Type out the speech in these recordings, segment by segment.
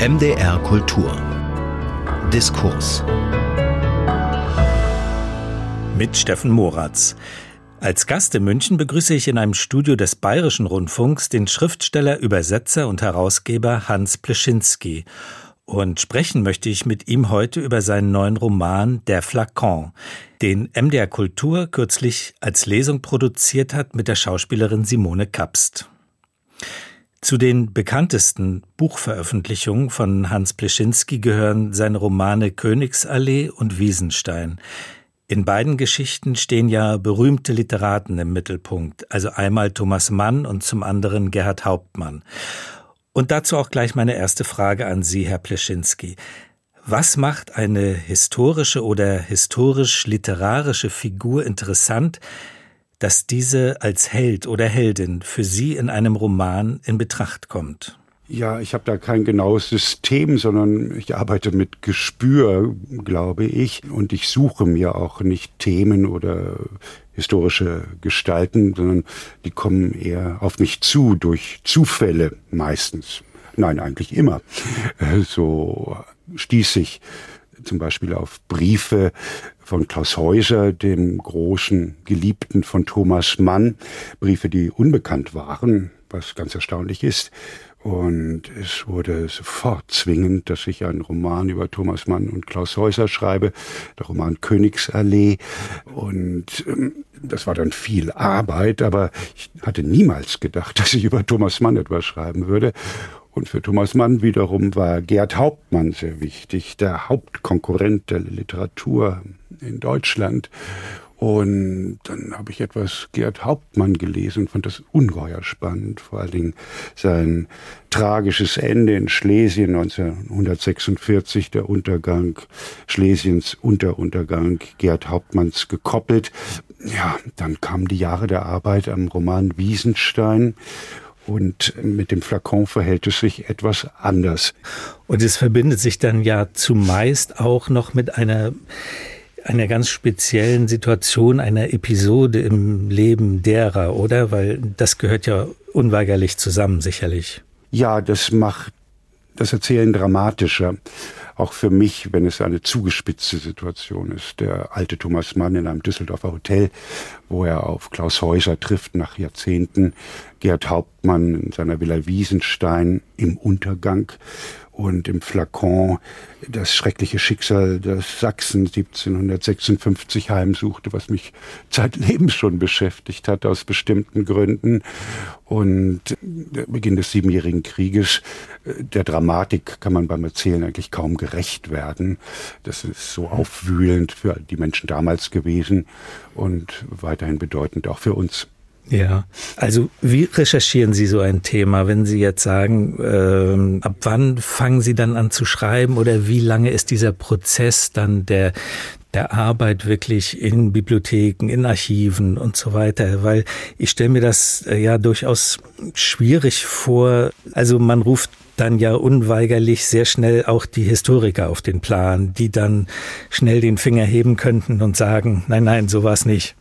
MDR Kultur Diskurs mit Steffen Moratz. Als Gast in München begrüße ich in einem Studio des Bayerischen Rundfunks den Schriftsteller, Übersetzer und Herausgeber Hans Pleschinski. Und sprechen möchte ich mit ihm heute über seinen neuen Roman Der Flakon, den MDR Kultur kürzlich als Lesung produziert hat mit der Schauspielerin Simone Kapst. Zu den bekanntesten Buchveröffentlichungen von Hans Pleschinski gehören seine Romane Königsallee und Wiesenstein. In beiden Geschichten stehen ja berühmte Literaten im Mittelpunkt, also einmal Thomas Mann und zum anderen Gerhard Hauptmann. Und dazu auch gleich meine erste Frage an Sie, Herr Pleschinski. Was macht eine historische oder historisch-literarische Figur interessant, dass diese als Held oder Heldin für Sie in einem Roman in Betracht kommt? Ja, ich habe da kein genaues System, sondern ich arbeite mit Gespür, glaube ich. Und ich suche mir auch nicht Themen oder historische Gestalten, sondern die kommen eher auf mich zu durch Zufälle meistens. Nein, eigentlich immer. So stieß ich zum Beispiel auf Briefe von Klaus Häuser, dem großen Geliebten von Thomas Mann, Briefe, die unbekannt waren, was ganz erstaunlich ist. Und es wurde sofort zwingend, dass ich einen Roman über Thomas Mann und Klaus Häuser schreibe, der Roman Königsallee. Und ähm, das war dann viel Arbeit, aber ich hatte niemals gedacht, dass ich über Thomas Mann etwas schreiben würde. Und für Thomas Mann wiederum war Gerd Hauptmann sehr wichtig, der Hauptkonkurrent der Literatur in Deutschland. Und dann habe ich etwas Gerd Hauptmann gelesen und fand das ungeheuer spannend. Vor allen Dingen sein tragisches Ende in Schlesien 1946, der Untergang Schlesiens Unteruntergang Gerd Hauptmanns gekoppelt. Ja, dann kamen die Jahre der Arbeit am Roman Wiesenstein. Und mit dem Flakon verhält es sich etwas anders. Und es verbindet sich dann ja zumeist auch noch mit einer einer ganz speziellen Situation, einer Episode im Leben derer, oder? Weil das gehört ja unweigerlich zusammen, sicherlich. Ja, das macht das Erzählen dramatischer. Auch für mich, wenn es eine zugespitzte Situation ist. Der alte Thomas Mann in einem Düsseldorfer Hotel, wo er auf Klaus Häuser trifft nach Jahrzehnten. Gerd Hauptmann in seiner Villa Wiesenstein im Untergang und im Flakon das schreckliche Schicksal, das Sachsen 1756 heimsuchte, was mich zeitlebens schon beschäftigt hat aus bestimmten Gründen. Und der Beginn des Siebenjährigen Krieges, der Dramatik kann man beim Erzählen eigentlich kaum gerecht werden. Das ist so aufwühlend für die Menschen damals gewesen und weiterhin bedeutend auch für uns. Ja, also wie recherchieren Sie so ein Thema, wenn Sie jetzt sagen, ähm, ab wann fangen Sie dann an zu schreiben oder wie lange ist dieser Prozess dann der der Arbeit wirklich in Bibliotheken, in Archiven und so weiter, weil ich stelle mir das äh, ja durchaus schwierig vor. Also man ruft dann ja unweigerlich sehr schnell auch die Historiker auf den Plan, die dann schnell den Finger heben könnten und sagen, nein, nein, so war es nicht.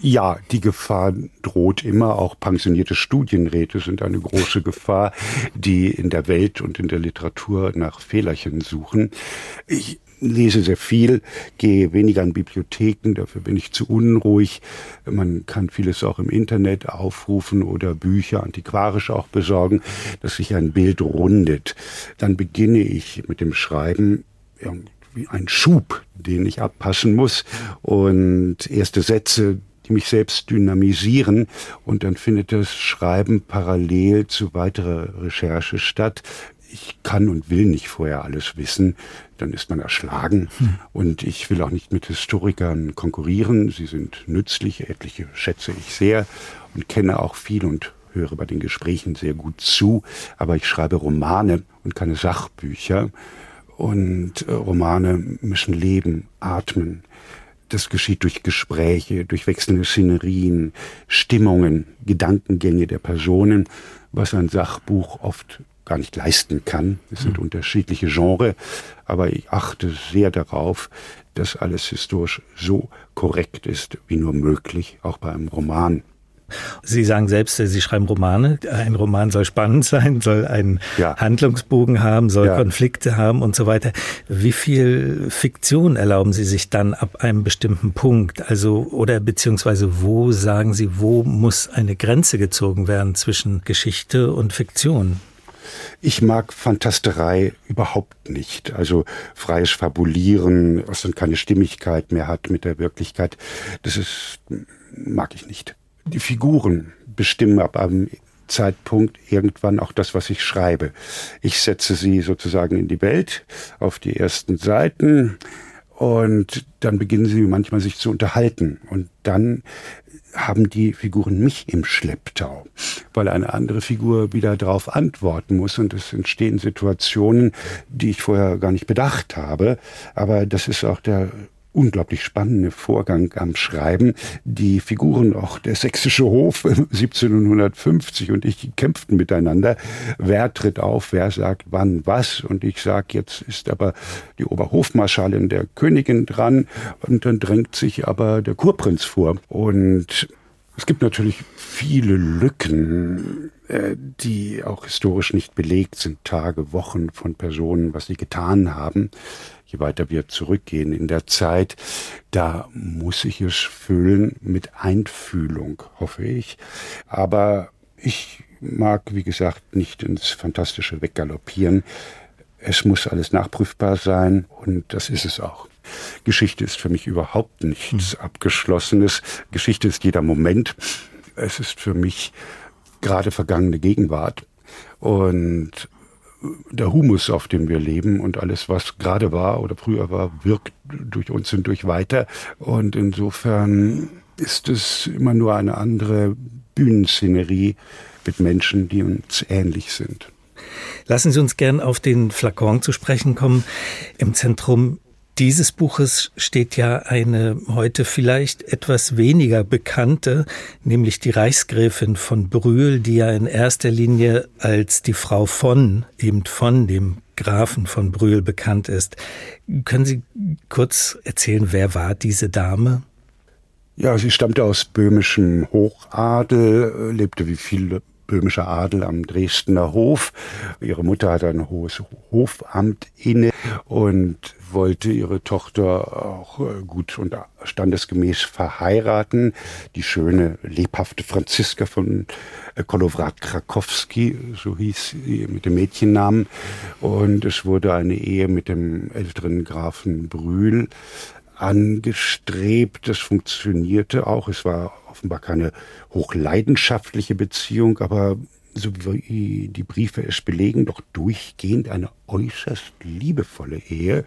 Ja, die Gefahr droht immer. Auch pensionierte Studienräte sind eine große Gefahr, die in der Welt und in der Literatur nach Fehlerchen suchen. Ich lese sehr viel, gehe weniger in Bibliotheken, dafür bin ich zu unruhig. Man kann vieles auch im Internet aufrufen oder Bücher antiquarisch auch besorgen, dass sich ein Bild rundet. Dann beginne ich mit dem Schreiben wie ein Schub, den ich abpassen muss und erste Sätze, die mich selbst dynamisieren und dann findet das Schreiben parallel zu weiterer Recherche statt. Ich kann und will nicht vorher alles wissen, dann ist man erschlagen hm. und ich will auch nicht mit Historikern konkurrieren. Sie sind nützlich, etliche schätze ich sehr und kenne auch viel und höre bei den Gesprächen sehr gut zu, aber ich schreibe Romane und keine Sachbücher und äh, Romane müssen leben, atmen, das geschieht durch Gespräche, durch wechselnde Szenerien, Stimmungen, Gedankengänge der Personen, was ein Sachbuch oft gar nicht leisten kann. Es sind mhm. unterschiedliche Genres, aber ich achte sehr darauf, dass alles historisch so korrekt ist wie nur möglich, auch bei einem Roman. Sie sagen selbst, Sie schreiben Romane. Ein Roman soll spannend sein, soll einen ja. Handlungsbogen haben, soll ja. Konflikte haben und so weiter. Wie viel Fiktion erlauben Sie sich dann ab einem bestimmten Punkt? Also, oder beziehungsweise wo sagen Sie, wo muss eine Grenze gezogen werden zwischen Geschichte und Fiktion? Ich mag Fantasterei überhaupt nicht. Also freies Fabulieren, was dann keine Stimmigkeit mehr hat mit der Wirklichkeit, das ist, mag ich nicht. Die Figuren bestimmen ab einem Zeitpunkt irgendwann auch das, was ich schreibe. Ich setze sie sozusagen in die Welt auf die ersten Seiten und dann beginnen sie manchmal sich zu unterhalten und dann haben die Figuren mich im Schlepptau, weil eine andere Figur wieder darauf antworten muss und es entstehen Situationen, die ich vorher gar nicht bedacht habe. Aber das ist auch der unglaublich spannende Vorgang am Schreiben. Die Figuren, auch der sächsische Hof 1750 und ich kämpften miteinander. Wer tritt auf, wer sagt wann was? Und ich sage, jetzt ist aber die Oberhofmarschallin der Königin dran und dann drängt sich aber der Kurprinz vor. Und es gibt natürlich viele Lücken, äh, die auch historisch nicht belegt sind, Tage, Wochen von Personen, was sie getan haben je weiter wir zurückgehen in der Zeit, da muss ich es füllen mit Einfühlung, hoffe ich. Aber ich mag, wie gesagt, nicht ins Fantastische weggaloppieren. Es muss alles nachprüfbar sein und das ist es auch. Geschichte ist für mich überhaupt nichts hm. Abgeschlossenes. Geschichte ist jeder Moment. Es ist für mich gerade vergangene Gegenwart. Und der Humus, auf dem wir leben und alles, was gerade war oder früher war, wirkt durch uns hindurch weiter. Und insofern ist es immer nur eine andere Bühnenszenerie mit Menschen, die uns ähnlich sind. Lassen Sie uns gern auf den Flakon zu sprechen kommen. Im Zentrum dieses Buches steht ja eine heute vielleicht etwas weniger bekannte, nämlich die Reichsgräfin von Brühl, die ja in erster Linie als die Frau von, eben von dem Grafen von Brühl bekannt ist. Können Sie kurz erzählen, wer war diese Dame? Ja, sie stammte aus böhmischem Hochadel, lebte wie viele böhmischer Adel am Dresdner Hof. Ihre Mutter hatte ein hohes Hofamt inne und wollte ihre Tochter auch äh, gut und standesgemäß verheiraten. Die schöne, lebhafte Franziska von äh, Kolowrat Krakowski, so hieß sie mit dem Mädchennamen. Und es wurde eine Ehe mit dem älteren Grafen Brühl angestrebt. Das funktionierte auch. Es war offenbar keine hochleidenschaftliche Beziehung, aber so wie die Briefe es belegen, doch durchgehend eine äußerst liebevolle Ehe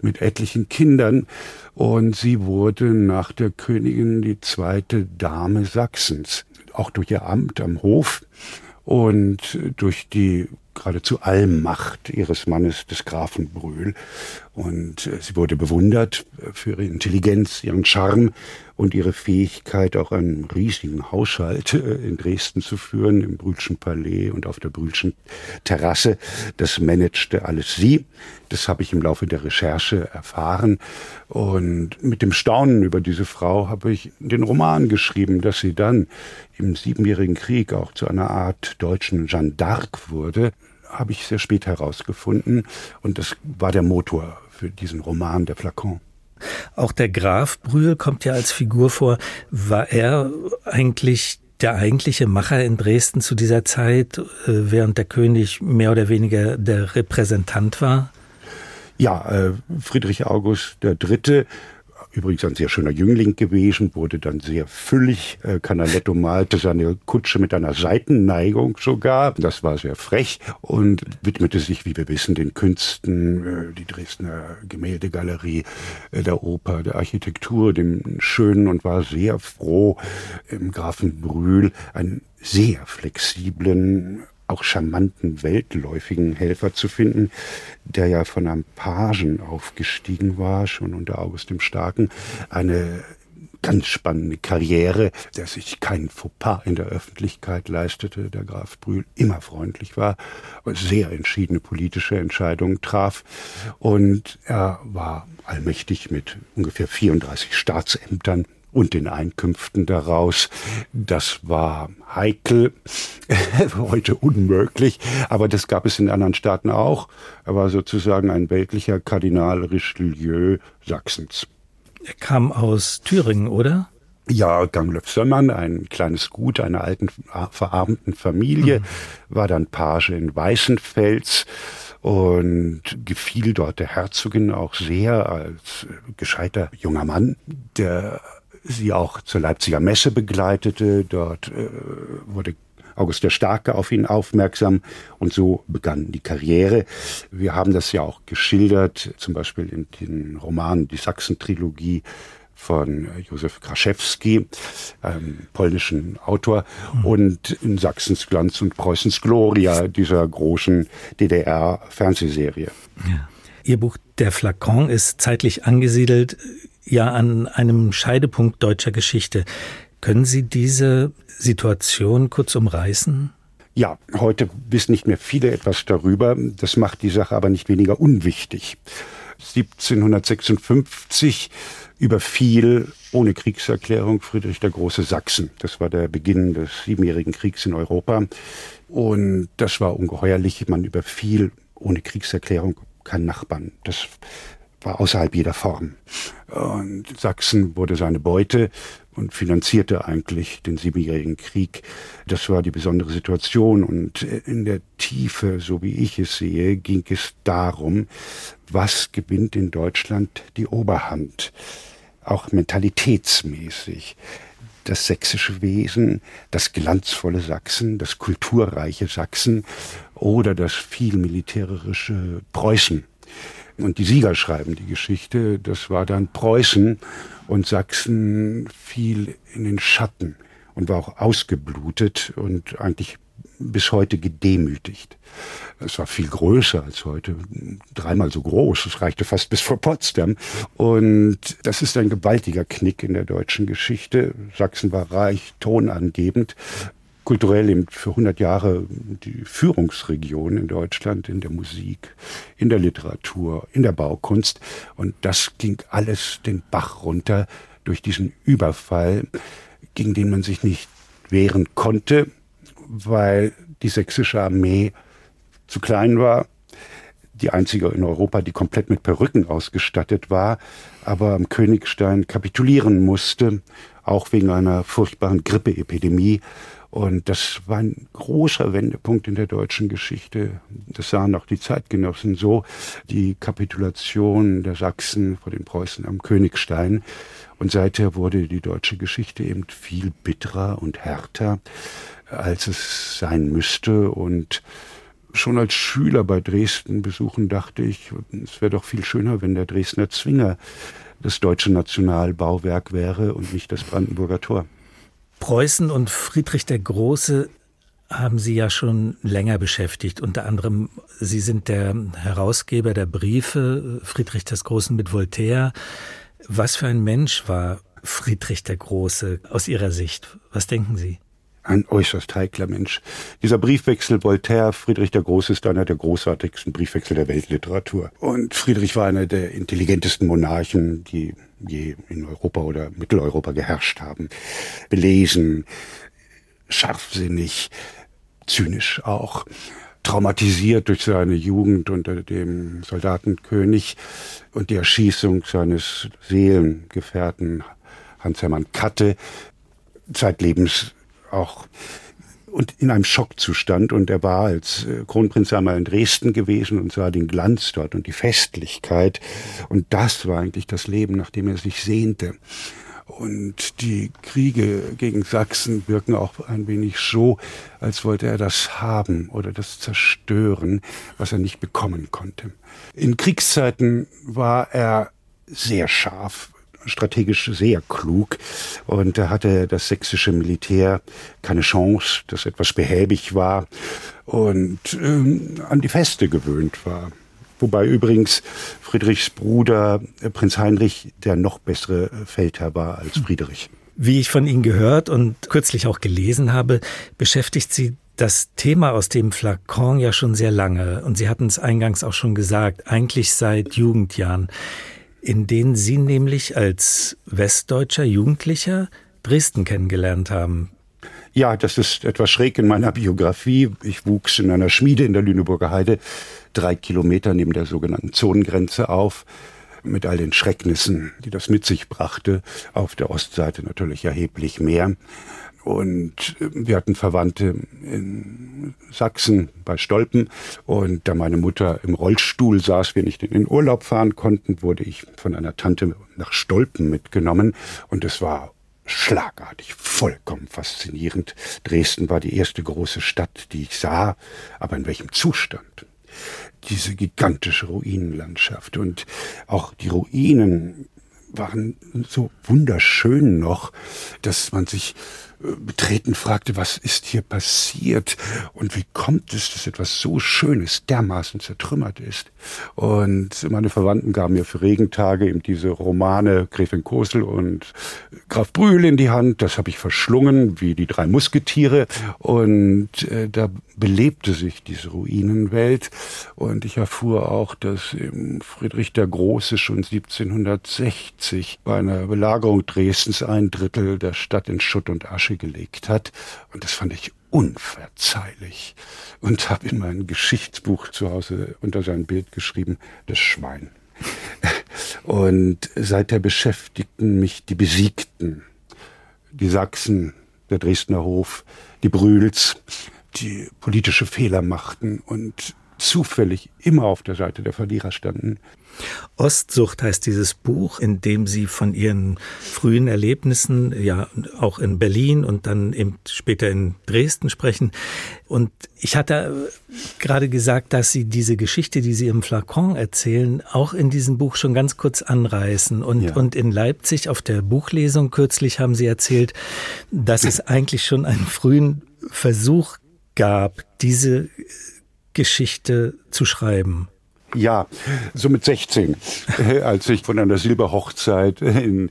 mit etlichen Kindern. Und sie wurde nach der Königin die zweite Dame Sachsens, auch durch ihr Amt am Hof und durch die geradezu Allmacht ihres Mannes, des Grafen Brühl. Und äh, sie wurde bewundert für ihre Intelligenz, ihren Charme und ihre Fähigkeit, auch einen riesigen Haushalt äh, in Dresden zu führen, im Brühlschen Palais und auf der Brühlschen Terrasse. Das managte alles sie. Das habe ich im Laufe der Recherche erfahren. Und mit dem Staunen über diese Frau habe ich den Roman geschrieben, dass sie dann im Siebenjährigen Krieg auch zu einer Art deutschen Jeanne d'Arc wurde habe ich sehr spät herausgefunden. Und das war der Motor für diesen Roman, der Flakon. Auch der Graf Brühl kommt ja als Figur vor. War er eigentlich der eigentliche Macher in Dresden zu dieser Zeit, äh, während der König mehr oder weniger der Repräsentant war? Ja, äh, Friedrich August III übrigens ein sehr schöner Jüngling gewesen, wurde dann sehr füllig. Äh, Canaletto malte seine Kutsche mit einer Seitenneigung sogar. Das war sehr frech und widmete sich, wie wir wissen, den Künsten, äh, die Dresdner Gemäldegalerie, äh, der Oper, der Architektur, dem Schönen und war sehr froh, im Grafen Brühl einen sehr flexiblen auch charmanten, weltläufigen Helfer zu finden, der ja von einem Pagen aufgestiegen war, schon unter August dem Starken, eine ganz spannende Karriere, der sich keinen Fauxpas in der Öffentlichkeit leistete, der Graf Brühl immer freundlich war, sehr entschiedene politische Entscheidungen traf. Und er war allmächtig mit ungefähr 34 Staatsämtern und den Einkünften daraus. Das war heikel, heute unmöglich, aber das gab es in anderen Staaten auch. Er war sozusagen ein weltlicher Kardinal Richelieu Sachsens. Er kam aus Thüringen, oder? Ja, Ganglöf-Sömmern, ein kleines Gut einer alten, verarmten Familie, mhm. war dann Page in Weißenfels und gefiel dort der Herzogin auch sehr als gescheiter junger Mann, der sie auch zur Leipziger Messe begleitete. Dort äh, wurde August der Starke auf ihn aufmerksam und so begann die Karriere. Wir haben das ja auch geschildert, zum Beispiel in den Romanen Die Sachsen-Trilogie von Józef Kraschewski, einem polnischen Autor, mhm. und in Sachsens Glanz und Preußens Gloria, dieser großen DDR-Fernsehserie. Ja. Ihr Buch Der Flakon ist zeitlich angesiedelt, ja an einem Scheidepunkt deutscher Geschichte. Können Sie diese Situation kurz umreißen? Ja, heute wissen nicht mehr viele etwas darüber. Das macht die Sache aber nicht weniger unwichtig. 1756 überfiel ohne Kriegserklärung Friedrich der Große Sachsen. Das war der Beginn des Siebenjährigen Kriegs in Europa. Und das war ungeheuerlich. Man überfiel ohne Kriegserklärung keinen Nachbarn. Das war außerhalb jeder Form. Und Sachsen wurde seine Beute und finanzierte eigentlich den Siebenjährigen Krieg. Das war die besondere Situation. Und in der Tiefe, so wie ich es sehe, ging es darum, was gewinnt in Deutschland die Oberhand, auch mentalitätsmäßig. Das sächsische Wesen, das glanzvolle Sachsen, das kulturreiche Sachsen oder das viel militärische Preußen. Und die Sieger schreiben die Geschichte, das war dann Preußen und Sachsen fiel in den Schatten und war auch ausgeblutet und eigentlich bis heute gedemütigt. Es war viel größer als heute, dreimal so groß. Es reichte fast bis vor Potsdam. Und das ist ein gewaltiger Knick in der deutschen Geschichte. Sachsen war reich, tonangebend, kulturell eben für 100 Jahre die Führungsregion in Deutschland, in der Musik, in der Literatur, in der Baukunst. Und das ging alles den Bach runter durch diesen Überfall, gegen den man sich nicht wehren konnte, weil die sächsische Armee zu klein war, die einzige in Europa, die komplett mit Perücken ausgestattet war, aber am Königstein kapitulieren musste, auch wegen einer furchtbaren Grippeepidemie. Und das war ein großer Wendepunkt in der deutschen Geschichte. Das sahen auch die Zeitgenossen so. Die Kapitulation der Sachsen vor den Preußen am Königstein. Und seither wurde die deutsche Geschichte eben viel bitterer und härter, als es sein müsste. Und schon als Schüler bei Dresden besuchen dachte ich, es wäre doch viel schöner, wenn der Dresdner Zwinger das deutsche Nationalbauwerk wäre und nicht das Brandenburger Tor. Preußen und Friedrich der Große haben Sie ja schon länger beschäftigt. Unter anderem, Sie sind der Herausgeber der Briefe Friedrich des Großen mit Voltaire. Was für ein Mensch war Friedrich der Große aus Ihrer Sicht? Was denken Sie? Ein äußerst heikler Mensch. Dieser Briefwechsel Voltaire, Friedrich der Große ist einer der großartigsten Briefwechsel der Weltliteratur. Und Friedrich war einer der intelligentesten Monarchen, die je in Europa oder Mitteleuropa geherrscht haben. Belesen, scharfsinnig, zynisch auch, traumatisiert durch seine Jugend unter dem Soldatenkönig und die Erschießung seines Seelengefährten Hans-Hermann Katte, zeitlebens auch und in einem Schockzustand. Und er war als äh, Kronprinz einmal in Dresden gewesen und sah den Glanz dort und die Festlichkeit. Und das war eigentlich das Leben, nach dem er sich sehnte. Und die Kriege gegen Sachsen wirken auch ein wenig so, als wollte er das haben oder das zerstören, was er nicht bekommen konnte. In Kriegszeiten war er sehr scharf, strategisch sehr klug. Und da hatte das sächsische Militär keine Chance, das etwas behäbig war und ähm, an die Feste gewöhnt war. Wobei übrigens Friedrichs Bruder äh, Prinz Heinrich der noch bessere Feldherr war als Friedrich. Wie ich von Ihnen gehört und kürzlich auch gelesen habe, beschäftigt Sie das Thema aus dem Flakon ja schon sehr lange. Und Sie hatten es eingangs auch schon gesagt, eigentlich seit Jugendjahren. In denen Sie nämlich als westdeutscher Jugendlicher Dresden kennengelernt haben. Ja, das ist etwas schräg in meiner Biografie. Ich wuchs in einer Schmiede in der Lüneburger Heide, drei Kilometer neben der sogenannten Zonengrenze auf, mit all den Schrecknissen, die das mit sich brachte. Auf der Ostseite natürlich erheblich mehr. Und äh, wir hatten Verwandte in Sachsen bei Stolpen. Und da meine Mutter im Rollstuhl saß, wir nicht in den Urlaub fahren konnten, wurde ich von einer Tante nach Stolpen mitgenommen. Und es war schlagartig, vollkommen faszinierend. Dresden war die erste große Stadt, die ich sah, aber in welchem Zustand? Diese gigantische Ruinenlandschaft und auch die Ruinen waren so wunderschön noch, dass man sich betreten fragte, was ist hier passiert und wie kommt es, dass etwas so Schönes dermaßen zertrümmert ist. Und meine Verwandten gaben mir für Regentage eben diese Romane Gräfin Kosel und Graf Brühl in die Hand. Das habe ich verschlungen wie die drei Musketiere und äh, da belebte sich diese Ruinenwelt und ich erfuhr auch, dass Friedrich der Große schon 1760 bei einer Belagerung Dresdens ein Drittel der Stadt in Schutt und Asche Asche gelegt hat. Und das fand ich unverzeihlich. Und habe in mein Geschichtsbuch zu Hause unter sein Bild geschrieben, das Schwein. Und seither beschäftigten mich die Besiegten, die Sachsen, der Dresdner Hof, die Brühls, die politische Fehler machten und zufällig immer auf der Seite der Verlierer standen. Ostsucht heißt dieses Buch, in dem Sie von Ihren frühen Erlebnissen, ja auch in Berlin und dann eben später in Dresden sprechen. Und ich hatte gerade gesagt, dass Sie diese Geschichte, die Sie im Flakon erzählen, auch in diesem Buch schon ganz kurz anreißen. Und, ja. und in Leipzig auf der Buchlesung kürzlich haben Sie erzählt, dass es eigentlich schon einen frühen Versuch gab, diese Geschichte zu schreiben? Ja, so mit 16, als ich von einer Silberhochzeit in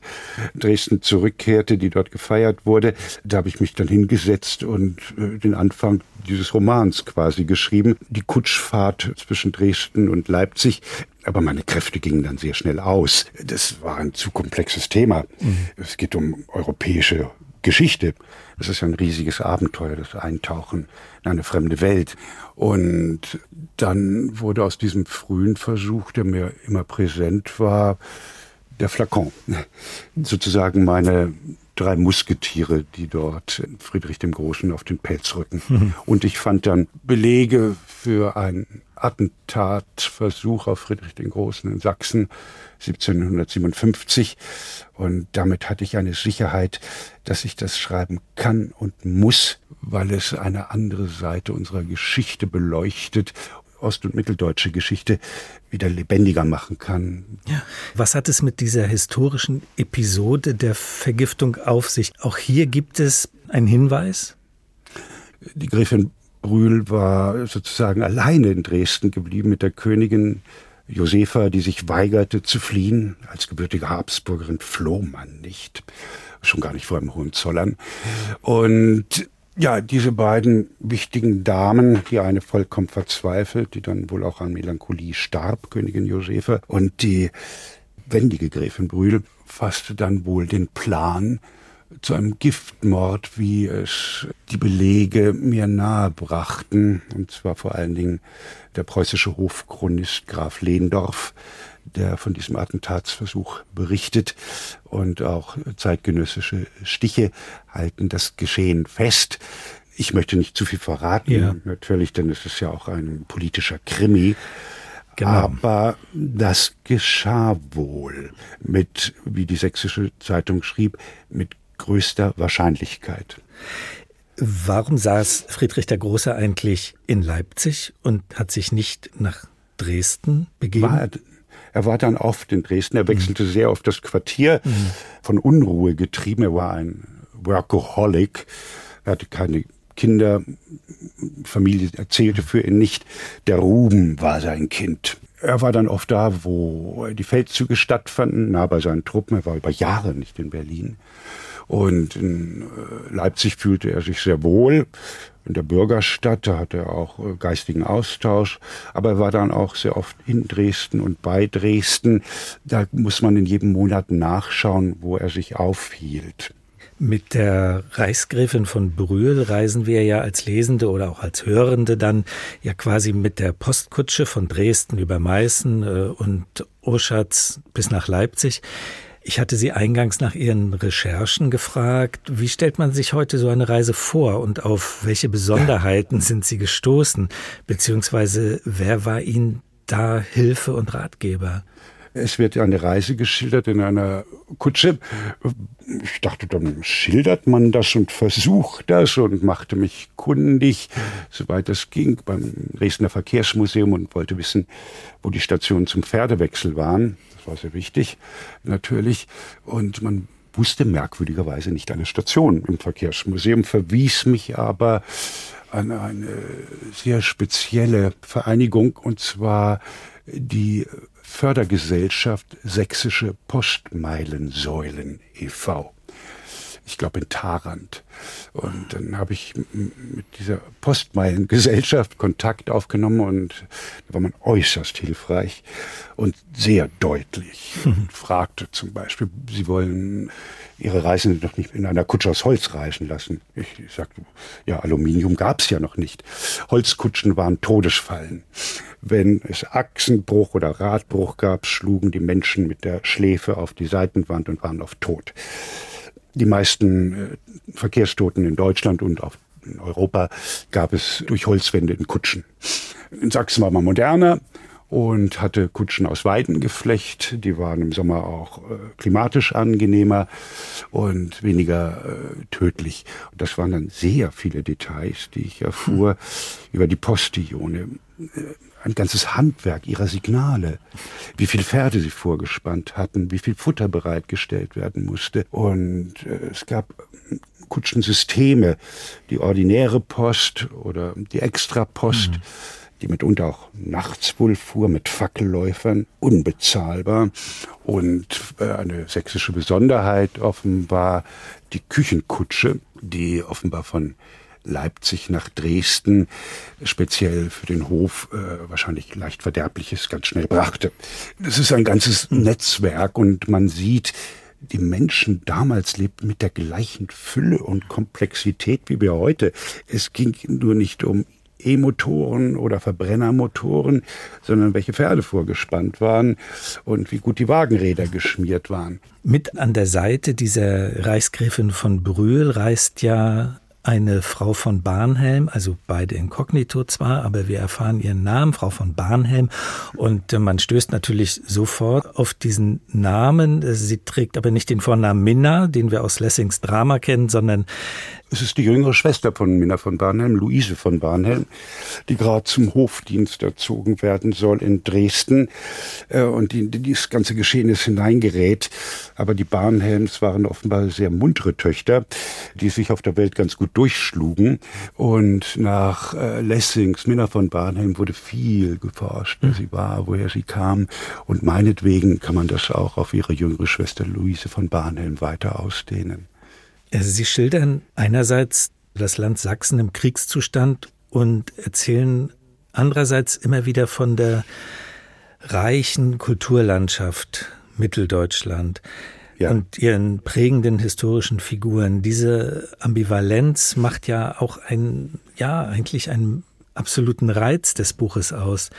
Dresden zurückkehrte, die dort gefeiert wurde, da habe ich mich dann hingesetzt und äh, den Anfang dieses Romans quasi geschrieben. Die Kutschfahrt zwischen Dresden und Leipzig. Aber meine Kräfte gingen dann sehr schnell aus. Das war ein zu komplexes Thema. Mhm. Es geht um europäische Geschichte. Es ist ja ein riesiges Abenteuer, das Eintauchen in eine fremde Welt. Und dann wurde aus diesem frühen Versuch, der mir immer präsent war, der Flakon. Sozusagen meine drei Musketiere, die dort Friedrich dem Großen auf den Pelz rücken. Mhm. Und ich fand dann Belege für einen Attentatversuch auf Friedrich den Großen in Sachsen 1757. Und damit hatte ich eine Sicherheit, dass ich das schreiben kann und muss, weil es eine andere Seite unserer Geschichte beleuchtet ost- und mitteldeutsche Geschichte wieder lebendiger machen kann. Ja. Was hat es mit dieser historischen Episode der Vergiftung auf sich? Auch hier gibt es einen Hinweis? Die Gräfin Brühl war sozusagen alleine in Dresden geblieben mit der Königin Josefa, die sich weigerte zu fliehen. Als gebürtige Habsburgerin floh man nicht, schon gar nicht vor dem Hohenzollern. Und ja, diese beiden wichtigen Damen, die eine vollkommen verzweifelt, die dann wohl auch an Melancholie starb, Königin Josefa, und die wendige Gräfin Brühl fasste dann wohl den Plan, zu einem Giftmord, wie es die Belege mir nahe brachten, und zwar vor allen Dingen der preußische Hofchronist Graf Lehndorf, der von diesem Attentatsversuch berichtet und auch zeitgenössische Stiche halten das Geschehen fest. Ich möchte nicht zu viel verraten, ja. natürlich, denn es ist ja auch ein politischer Krimi. Genau. Aber das geschah wohl mit, wie die sächsische Zeitung schrieb, mit größter Wahrscheinlichkeit. Warum saß Friedrich der Große eigentlich in Leipzig und hat sich nicht nach Dresden begeben? War, er war dann oft in Dresden. Er wechselte mhm. sehr oft das Quartier, mhm. von Unruhe getrieben. Er war ein Workaholic. Er hatte keine Kinder. Familie erzählte für ihn nicht. Der Ruben war sein Kind. Er war dann oft da, wo die Feldzüge stattfanden, nah bei seinen Truppen. Er war über Jahre nicht in Berlin. Und in äh, Leipzig fühlte er sich sehr wohl. in der Bürgerstadt, da hatte er auch äh, geistigen Austausch, aber er war dann auch sehr oft in Dresden und bei Dresden. Da muss man in jedem Monat nachschauen, wo er sich aufhielt. Mit der Reichsgräfin von Brühl reisen wir ja als Lesende oder auch als Hörende dann ja quasi mit der Postkutsche von Dresden über Meißen äh, und Oschatz bis nach Leipzig. Ich hatte Sie eingangs nach Ihren Recherchen gefragt. Wie stellt man sich heute so eine Reise vor und auf welche Besonderheiten sind Sie gestoßen? Beziehungsweise wer war Ihnen da Hilfe und Ratgeber? Es wird eine Reise geschildert in einer Kutsche. Ich dachte, dann schildert man das und versucht das und machte mich kundig, soweit es ging, beim Dresdner Verkehrsmuseum und wollte wissen, wo die Stationen zum Pferdewechsel waren. Das war sehr wichtig, natürlich. Und man wusste merkwürdigerweise nicht eine Station im Verkehrsmuseum, verwies mich aber an eine sehr spezielle Vereinigung, und zwar die Fördergesellschaft Sächsische Postmeilensäulen e.V. Ich glaube in Tarant. Und dann habe ich mit dieser Postmeilengesellschaft Kontakt aufgenommen und da war man äußerst hilfreich und sehr deutlich. Und fragte zum Beispiel, Sie wollen Ihre Reisenden doch nicht in einer Kutsche aus Holz reisen lassen. Ich sagte, ja, Aluminium gab es ja noch nicht. Holzkutschen waren Todesfallen. Wenn es Achsenbruch oder Radbruch gab, schlugen die Menschen mit der Schläfe auf die Seitenwand und waren auf Tod. Die meisten äh, Verkehrstoten in Deutschland und auf in Europa gab es durch Holzwände in Kutschen. In Sachsen war man moderner und hatte Kutschen aus Weidengeflecht. Die waren im Sommer auch äh, klimatisch angenehmer und weniger äh, tödlich. Und das waren dann sehr viele Details, die ich erfuhr hm. über die Postillone. Äh, ein ganzes Handwerk ihrer Signale, wie viele Pferde sie vorgespannt hatten, wie viel Futter bereitgestellt werden musste. Und äh, es gab Kutschensysteme, die ordinäre Post oder die Extrapost. Mhm die mitunter auch nachts wohl fuhr mit Fackelläufern, unbezahlbar. Und äh, eine sächsische Besonderheit offenbar die Küchenkutsche, die offenbar von Leipzig nach Dresden speziell für den Hof äh, wahrscheinlich leicht Verderbliches ganz schnell brachte. Das ist ein ganzes Netzwerk und man sieht, die Menschen damals lebten mit der gleichen Fülle und Komplexität wie wir heute. Es ging nur nicht um E-Motoren oder Verbrennermotoren, sondern welche Pferde vorgespannt waren und wie gut die Wagenräder geschmiert waren. Mit an der Seite dieser Reichsgräfin von Brühl reist ja eine Frau von Barnhelm, also beide inkognito zwar, aber wir erfahren ihren Namen, Frau von Barnhelm. Und äh, man stößt natürlich sofort auf diesen Namen. Sie trägt aber nicht den Vornamen Minna, den wir aus Lessings Drama kennen, sondern es ist die jüngere Schwester von Minna von Barnhelm, Luise von Barnhelm, die gerade zum Hofdienst erzogen werden soll in Dresden äh, und die, die dieses ganze Geschehnis hineingerät. Aber die Barnhelms waren offenbar sehr muntere Töchter, die sich auf der Welt ganz gut durchschlugen. Und nach äh, Lessings, Minna von Barnhelm, wurde viel geforscht, wer sie war, woher sie kam. Und meinetwegen kann man das auch auf ihre jüngere Schwester Luise von Barnhelm weiter ausdehnen. Also Sie schildern einerseits das Land Sachsen im Kriegszustand und erzählen andererseits immer wieder von der reichen Kulturlandschaft Mitteldeutschland ja. und ihren prägenden historischen Figuren. Diese Ambivalenz macht ja auch ein, ja, eigentlich einen absoluten Reiz des Buches aus.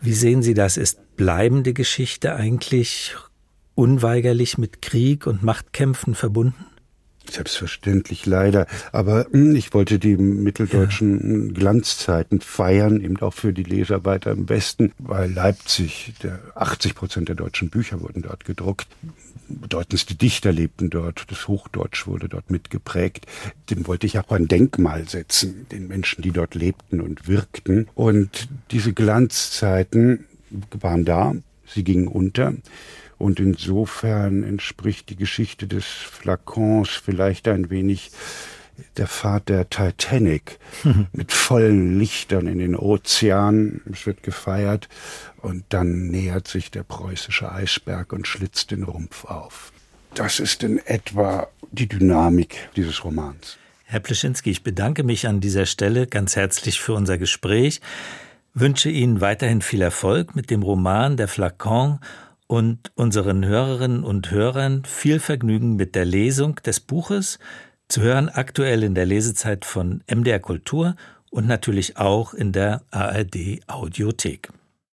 Wie sehen Sie das? Ist bleibende Geschichte eigentlich unweigerlich mit Krieg und Machtkämpfen verbunden? Selbstverständlich, leider. Aber hm, ich wollte die mitteldeutschen ja. Glanzzeiten feiern, eben auch für die Leser weiter im Westen, weil Leipzig, der 80 Prozent der deutschen Bücher wurden dort gedruckt. Bedeutendste Dichter lebten dort, das Hochdeutsch wurde dort mitgeprägt. Dem wollte ich auch ein Denkmal setzen, den Menschen, die dort lebten und wirkten. Und diese Glanzzeiten waren da, sie gingen unter. Und insofern entspricht die Geschichte des Flakons vielleicht ein wenig der Fahrt der Titanic mit vollen Lichtern in den Ozean. Es wird gefeiert und dann nähert sich der preußische Eisberg und schlitzt den Rumpf auf. Das ist in etwa die Dynamik dieses Romans. Herr Pleschinski, ich bedanke mich an dieser Stelle ganz herzlich für unser Gespräch, wünsche Ihnen weiterhin viel Erfolg mit dem Roman Der Flakon und unseren Hörerinnen und Hörern viel Vergnügen mit der Lesung des Buches, zu hören aktuell in der Lesezeit von MDR Kultur und natürlich auch in der ARD Audiothek.